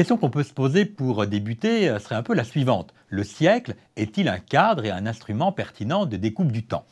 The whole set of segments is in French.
question qu'on peut se poser pour débuter euh, serait un peu la suivante. Le siècle est-il un cadre et un instrument pertinent de découpe du temps?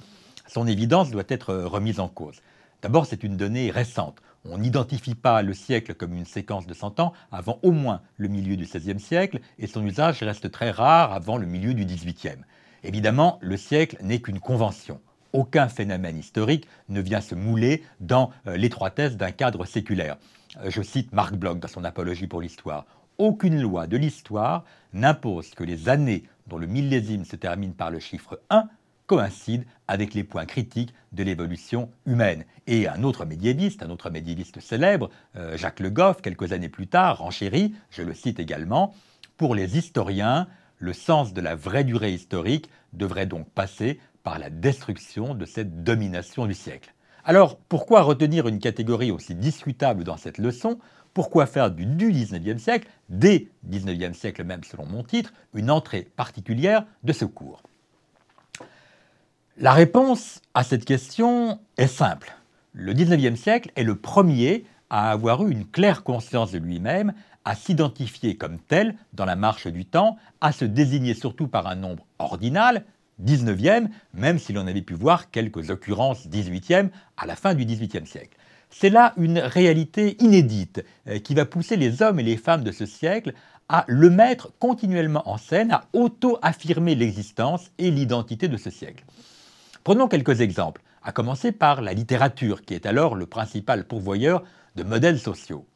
Son évidence doit être remise en cause. D'abord, c'est une donnée récente. On n'identifie pas le siècle comme une séquence de 100 ans avant au moins le milieu du XVIe siècle et son usage reste très rare avant le milieu du XVIIIe. Évidemment, le siècle n'est qu'une convention. Aucun phénomène historique ne vient se mouler dans euh, l'étroitesse d'un cadre séculaire. Euh, je cite Marc Bloch dans son Apologie pour l'histoire. Aucune loi de l'histoire n'impose que les années dont le millésime se termine par le chiffre 1 coïncide avec les points critiques de l'évolution humaine. Et un autre médiéviste, un autre médiéviste célèbre, euh, Jacques Le Goff, quelques années plus tard, renchérit, je le cite également, Pour les historiens, le sens de la vraie durée historique devrait donc passer par la destruction de cette domination du siècle. Alors, pourquoi retenir une catégorie aussi discutable dans cette leçon? Pourquoi faire du, du 19e siècle, des 19e siècle même selon mon titre, une entrée particulière de ce cours? La réponse à cette question est simple. Le 19e siècle est le premier à avoir eu une claire conscience de lui-même, à s'identifier comme tel dans la marche du temps, à se désigner surtout par un nombre ordinal, 19e, même si l'on avait pu voir quelques occurrences 18e à la fin du 18e siècle. C'est là une réalité inédite euh, qui va pousser les hommes et les femmes de ce siècle à le mettre continuellement en scène, à auto-affirmer l'existence et l'identité de ce siècle. Prenons quelques exemples, à commencer par la littérature, qui est alors le principal pourvoyeur de modèles sociaux.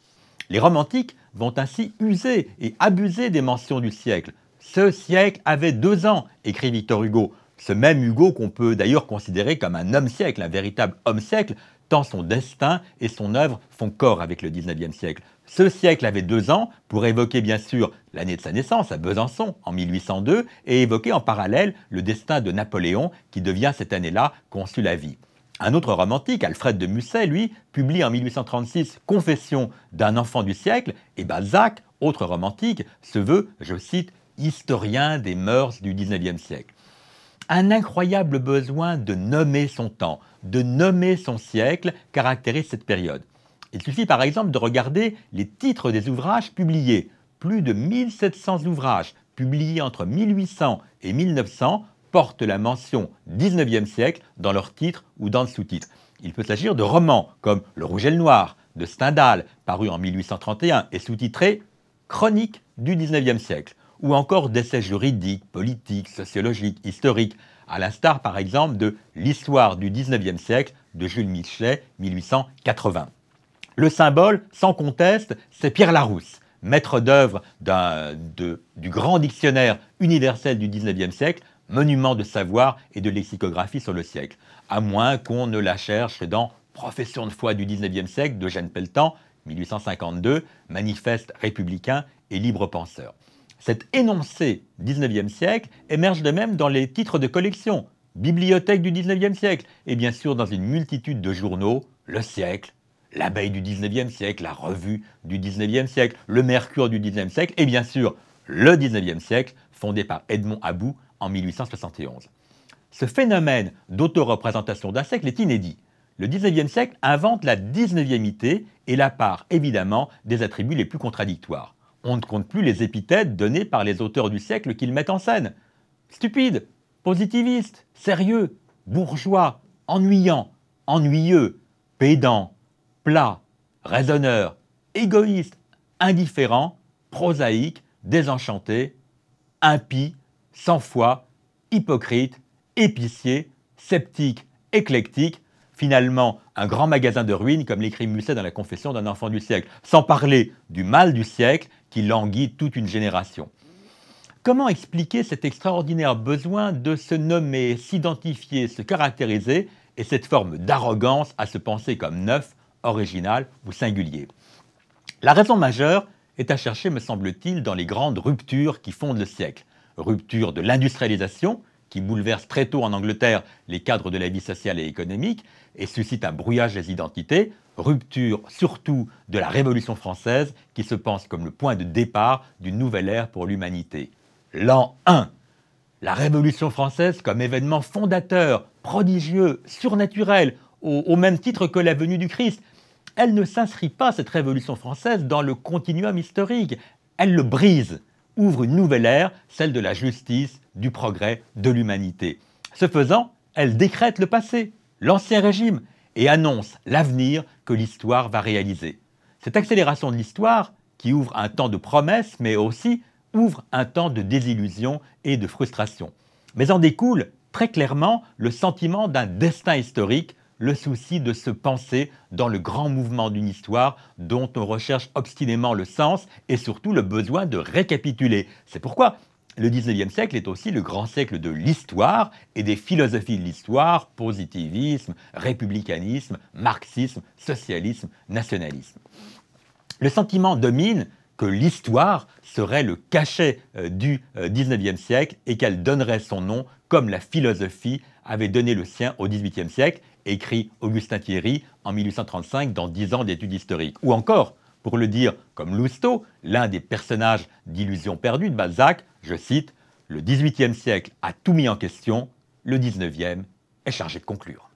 Les romantiques vont ainsi user et abuser des mentions du siècle. Ce siècle avait deux ans, écrit Victor Hugo. Ce même Hugo qu'on peut d'ailleurs considérer comme un homme-siècle, un véritable homme-siècle, tant son destin et son œuvre font corps avec le 19e siècle. Ce siècle avait deux ans pour évoquer bien sûr l'année de sa naissance à Besançon en 1802 et évoquer en parallèle le destin de Napoléon qui devient cette année-là consul à vie. Un autre romantique, Alfred de Musset, lui, publie en 1836 Confession d'un enfant du siècle et Balzac, autre romantique, se veut, je cite, historien des mœurs du 19e siècle. Un incroyable besoin de nommer son temps, de nommer son siècle caractérise cette période. Il suffit par exemple de regarder les titres des ouvrages publiés. Plus de 1700 ouvrages publiés entre 1800 et 1900 portent la mention 19e siècle dans leur titre ou dans le sous-titre. Il peut s'agir de romans comme Le Rouge et le Noir de Stendhal, paru en 1831 et sous-titré Chronique du 19e siècle, ou encore d'essais juridiques, politiques, sociologiques, historiques, à l'instar par exemple de L'histoire du 19e siècle de Jules Michelet, 1880. Le symbole, sans conteste, c'est Pierre Larousse, maître d'œuvre du grand dictionnaire universel du XIXe siècle, monument de savoir et de lexicographie sur le siècle, à moins qu'on ne la cherche dans Profession de foi du XIXe siècle d'Eugène Pelletan, 1852, manifeste républicain et libre penseur. Cet énoncé XIXe siècle émerge de même dans les titres de collection, Bibliothèque du XIXe siècle, et bien sûr dans une multitude de journaux, Le siècle, l'abeille du 19e siècle, la revue du 19e siècle, le Mercure du 19e siècle et bien sûr le 19e siècle, fondé par Edmond About en 1871. Ce phénomène d'autoreprésentation d'un siècle est inédit. Le 19e siècle invente la 19e et la part évidemment des attributs les plus contradictoires. On ne compte plus les épithètes données par les auteurs du siècle qu'ils mettent en scène. Stupide, positiviste, sérieux, bourgeois, ennuyant, ennuyeux, pédant, plat, raisonneur, égoïste, indifférent, prosaïque, désenchanté, impie, sans foi, hypocrite, épicier, sceptique, éclectique, finalement un grand magasin de ruines comme l'écrit Musset dans la Confession d'un enfant du siècle, sans parler du mal du siècle qui languit toute une génération. Comment expliquer cet extraordinaire besoin de se nommer, s'identifier, se caractériser et cette forme d'arrogance à se penser comme neuf original ou singulier? La raison majeure est à chercher, me semble-t-il, dans les grandes ruptures qui fondent le siècle. Rupture de l'industrialisation, qui bouleverse très tôt en Angleterre les cadres de la vie sociale et économique et suscite un brouillage des identités, rupture surtout de la Révolution française qui se pense comme le point de départ d'une nouvelle ère pour l'humanité. L'an 1, la Révolution française comme événement fondateur, prodigieux, surnaturel, au, au même titre que la venue du Christ, elle ne s'inscrit pas, cette Révolution française, dans le continuum historique. elle le brise, ouvre une nouvelle ère, celle de la justice, du progrès, de l'humanité. Ce faisant, elle décrète le passé, l'ancien régime, et annonce l'avenir que l'histoire va réaliser. Cette accélération de l'histoire, qui ouvre un temps de promesses, mais aussi ouvre un temps de désillusion et de frustration. Mais en découle très clairement le sentiment d'un destin historique, le souci de se penser dans le grand mouvement d'une histoire dont on recherche obstinément le sens et surtout le besoin de récapituler. C'est pourquoi le 19e siècle est aussi le grand siècle de l'histoire et des philosophies de l'histoire, positivisme, républicanisme, marxisme, socialisme, nationalisme. Le sentiment domine que l'histoire serait le cachet euh, du 19e euh, siècle et qu'elle donnerait son nom comme la philosophie avait donné le sien au 18e siècle, écrit Augustin Thierry en 1835 dans Dix ans d'études historiques. Ou encore, pour le dire comme Lousteau, l'un des personnages d'Illusions perdues de Balzac, je cite, Le XVIIIe siècle a tout mis en question, le XIXe est chargé de conclure.